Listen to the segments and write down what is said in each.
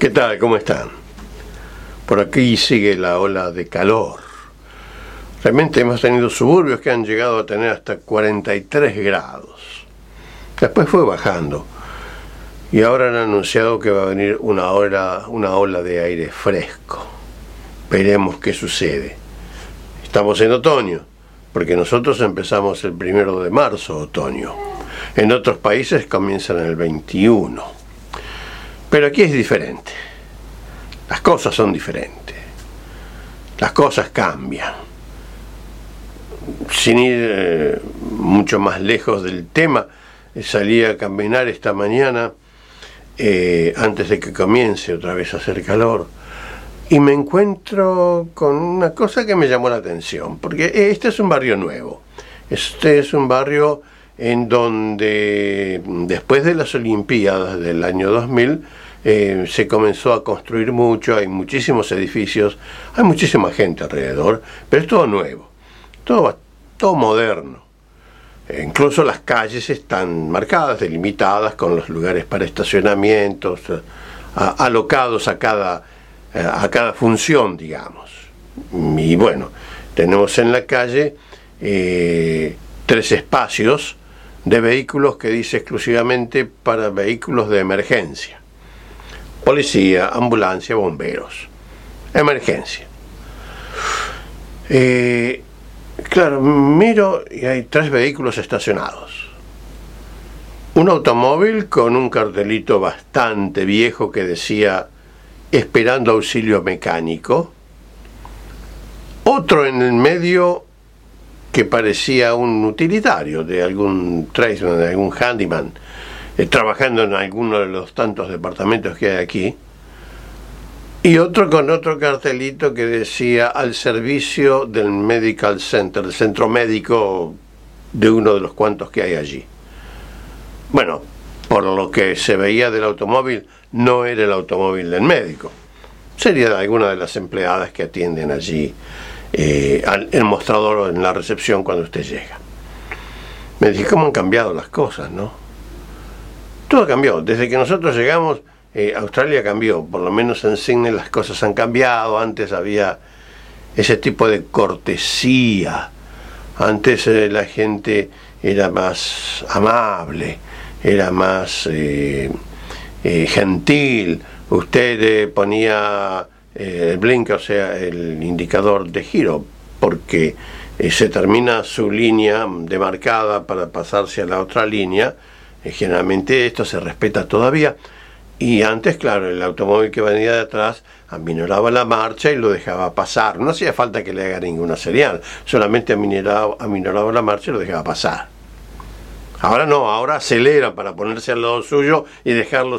¿Qué tal? ¿Cómo están? Por aquí sigue la ola de calor. Realmente hemos tenido suburbios que han llegado a tener hasta 43 grados. Después fue bajando. Y ahora han anunciado que va a venir una ola, una ola de aire fresco. Veremos qué sucede. Estamos en otoño, porque nosotros empezamos el primero de marzo, otoño. En otros países comienzan el 21. Pero aquí es diferente. Las cosas son diferentes. Las cosas cambian. Sin ir eh, mucho más lejos del tema, eh, salí a caminar esta mañana eh, antes de que comience otra vez a hacer calor y me encuentro con una cosa que me llamó la atención, porque este es un barrio nuevo. Este es un barrio en donde después de las Olimpiadas del año 2000 eh, se comenzó a construir mucho, hay muchísimos edificios, hay muchísima gente alrededor, pero es todo nuevo, todo, todo moderno. Eh, incluso las calles están marcadas, delimitadas con los lugares para estacionamientos, eh, alocados a cada, a cada función, digamos. Y bueno, tenemos en la calle tres espacios de vehículos que dice exclusivamente para vehículos de emergencia. Policía, ambulancia, bomberos. Emergencia. Eh, claro, miro y hay tres vehículos estacionados. Un automóvil con un cartelito bastante viejo que decía esperando auxilio mecánico. Otro en el medio que parecía un utilitario de algún tradesman, de algún handyman, eh, trabajando en alguno de los tantos departamentos que hay aquí. Y otro con otro cartelito que decía al servicio del Medical Center, del centro médico de uno de los cuantos que hay allí. Bueno, por lo que se veía del automóvil, no era el automóvil del médico. Sería de alguna de las empleadas que atienden allí eh, el mostrador en la recepción cuando usted llega. Me dije, ¿cómo han cambiado las cosas, no? Todo cambió. Desde que nosotros llegamos, eh, Australia cambió. Por lo menos en Sydney las cosas han cambiado. Antes había ese tipo de cortesía. Antes eh, la gente era más amable, era más gentil. Usted ponía el blink, o sea, el indicador de giro, porque eh, se termina su línea demarcada para pasarse a la otra línea. Eh, generalmente esto se respeta todavía. Y antes, claro, el automóvil que venía de atrás aminoraba la marcha y lo dejaba pasar. No hacía falta que le haga ninguna señal, solamente aminoraba, aminoraba la marcha y lo dejaba pasar. Ahora no, ahora acelera para ponerse al lado suyo y dejarlo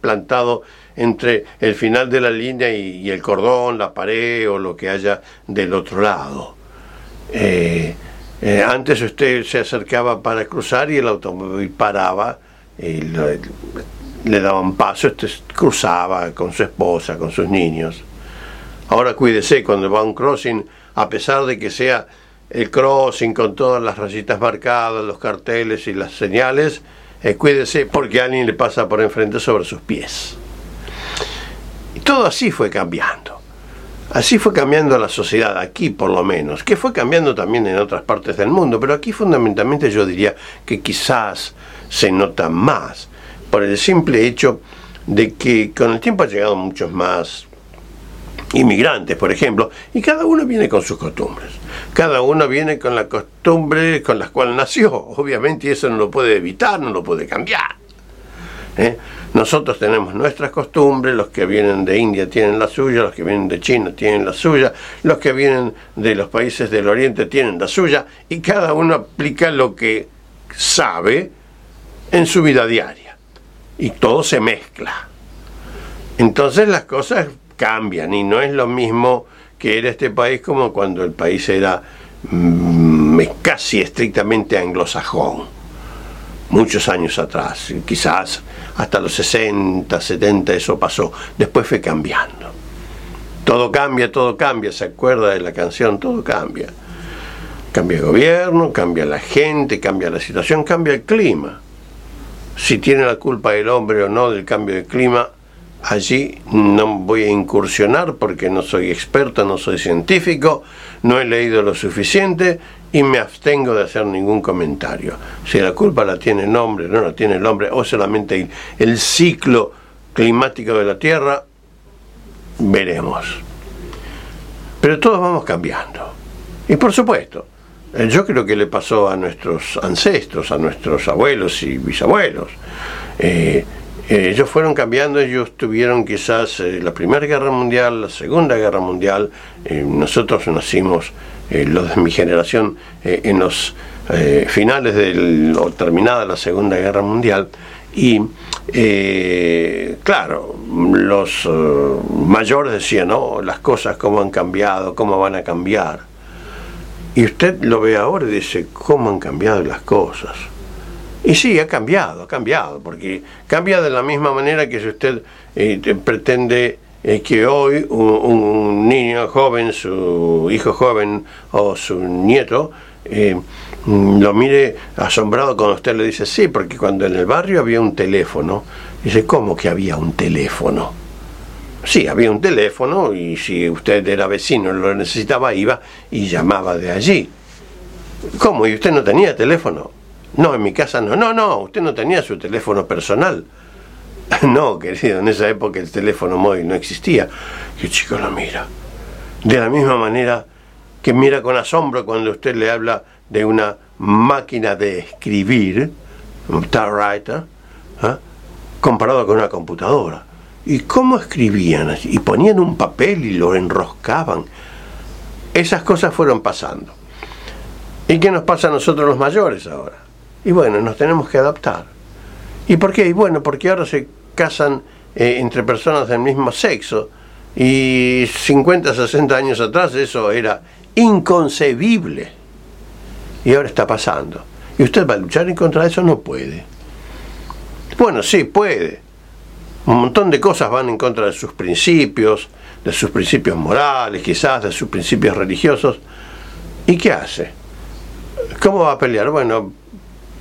plantado entre el final de la línea y, el cordón, la pared o lo que haya del otro lado. Eh, eh, antes usted se acercaba para cruzar y el automóvil paraba, y le daban paso, usted cruzaba con su esposa, con sus niños. Ahora cuídese cuando va a un crossing, a pesar de que sea el crossing con todas las rayitas marcadas, los carteles y las señales, eh, cuídese porque alguien le pasa por enfrente sobre sus pies. Todo así fue cambiando. Así fue cambiando la sociedad, aquí por lo menos, que fue cambiando también en otras partes del mundo, pero aquí fundamentalmente yo diría que quizás se nota más por el simple hecho de que con el tiempo han llegado muchos más inmigrantes, por ejemplo, y cada uno viene con sus costumbres. Cada uno viene con la costumbre con la cual nació, obviamente, y eso no lo puede evitar, no lo puede cambiar. ¿Eh? Nosotros tenemos nuestras costumbres, los que vienen de India tienen la suya, los que vienen de China tienen la suya, los que vienen de los países del Oriente tienen la suya, y cada uno aplica lo que sabe en su vida diaria. Y todo se mezcla. Entonces las cosas cambian y no es lo mismo que era este país como cuando el país era mm, casi estrictamente anglosajón, muchos años atrás, quizás hasta los 60, 70 eso pasó, después fue cambiando. Todo cambia, todo cambia, se acuerda de la canción, todo cambia. Cambia el gobierno, cambia la gente, cambia la situación, cambia el clima. Si tiene la culpa el hombre o no del cambio de clima, allí no voy a incursionar porque no soy experto, no soy científico, no he leído lo suficiente y me abstengo de hacer ningún comentario. Si la culpa la tiene el hombre, no la tiene el hombre, o solamente el ciclo climático de la Tierra, veremos. Pero todos vamos cambiando. Y por supuesto, eh, yo creo que le pasó a nuestros ancestros, a nuestros abuelos y bisabuelos. Eh, eh, ellos fueron cambiando, ellos tuvieron quizás la Primera Guerra Mundial, la Segunda Guerra Mundial, nosotros nacimos, los de mi generación, en los finales del, o terminada la Segunda Guerra Mundial, y claro, los mayores decían, no, las cosas cómo han cambiado, cómo van a cambiar. Y usted lo ve ahora y dice, ¿cómo han cambiado las cosas? Y sí, ha cambiado, ha cambiado, porque cambia de la misma manera que si usted eh, pretende eh, que hoy un, niño joven, su hijo joven o su nieto, eh, lo mire asombrado cuando usted le dice, sí, porque cuando en el barrio había un teléfono, dice, ¿cómo que había un teléfono? Sí, había un teléfono y si usted era vecino y lo necesitaba, iba y llamaba de allí. ¿Cómo? ¿Y usted no tenía teléfono? No, en mi casa no. No, no, usted no tenía su teléfono personal. No, querido, en esa época el teléfono móvil no existía. Y el chico lo mira. De la misma manera que mira con asombro cuando usted le habla de una máquina de escribir, un typewriter, ¿ah? comparado con una computadora. ¿Y cómo escribían? Y ponían un papel y lo enroscaban. Esas cosas fueron pasando. ¿Y qué nos pasa a nosotros los mayores ahora? Y bueno, nos tenemos que adaptar. ¿Y por qué? Y bueno, porque ahora se casan eh, entre personas del mismo sexo. Y 50, 60 años atrás eso era inconcebible. Y ahora está pasando. ¿Y usted va a luchar en contra de eso? No puede. Bueno, sí, puede un montón de cosas van en contra de sus principios, de sus principios morales, quizás, de sus principios religiosos. ¿Y qué hace? ¿Cómo va a pelear? Bueno,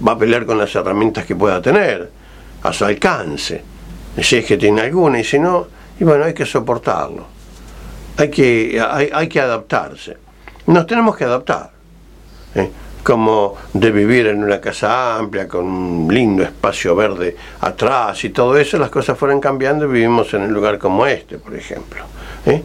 va a pelear con las herramientas que pueda tener, a su alcance, si es que tiene alguna, y si no, y bueno, hay que soportarlo, hay que, hay, que adaptarse. Nos tenemos que adaptar. ¿eh? como de vivir en una casa amplia con un lindo espacio verde atrás y todo eso, las cosas fueron cambiando y vivimos en un lugar como este, por ejemplo. ¿eh?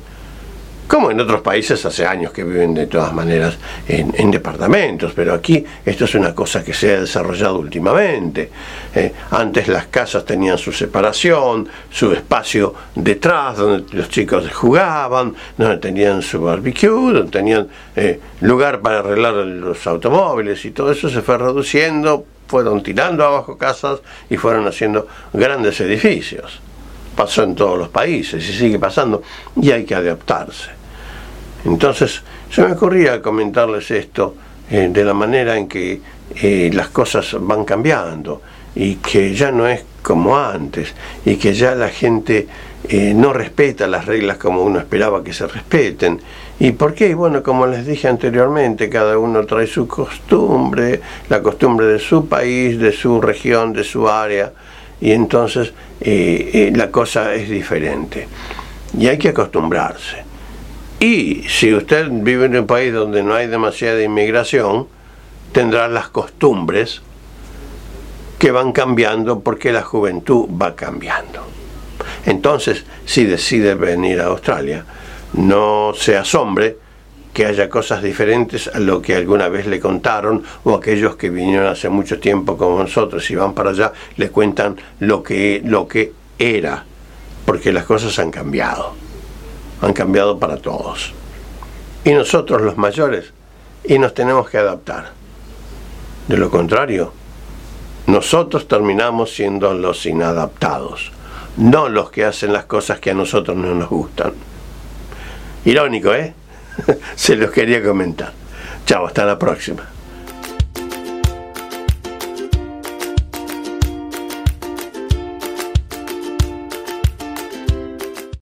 Como en otros países hace años que viven de todas maneras en, departamentos, pero aquí esto es una cosa que se ha desarrollado últimamente. Eh, antes las casas tenían su separación, su espacio detrás donde los chicos jugaban, donde tenían su barbecue, donde tenían eh, lugar para arreglar los automóviles y todo eso se fue reduciendo, fueron tirando abajo casas y fueron haciendo grandes edificios pasó en todos los países y sigue pasando y hay que adaptarse. Entonces se me ocurría comentarles esto eh, de la manera en que eh, las cosas van cambiando y que ya no es como antes y que ya la gente eh, no respeta las reglas como uno esperaba que se respeten. ¿Y por qué? Bueno, como les dije anteriormente, cada uno trae su costumbre, la costumbre de su país, de su región, de su área y entonces eh, eh, la cosa es diferente. Y hay que acostumbrarse. Y si usted vive en un país donde no hay demasiada inmigración, tendrá las costumbres que van cambiando porque la juventud va cambiando. Entonces, si decide venir a Australia, no se asombre que haya cosas diferentes a lo que alguna vez le contaron o aquellos que vinieron hace mucho tiempo como nosotros y van para allá le cuentan lo que, lo que era, porque las cosas han cambiado, han cambiado para todos. Y nosotros los mayores, y nos tenemos que adaptar. De lo contrario, nosotros terminamos siendo los inadaptados, no los que hacen las cosas que a nosotros no nos gustan. Irónico, ¿eh? Se los quería comentar. Chao, hasta la próxima.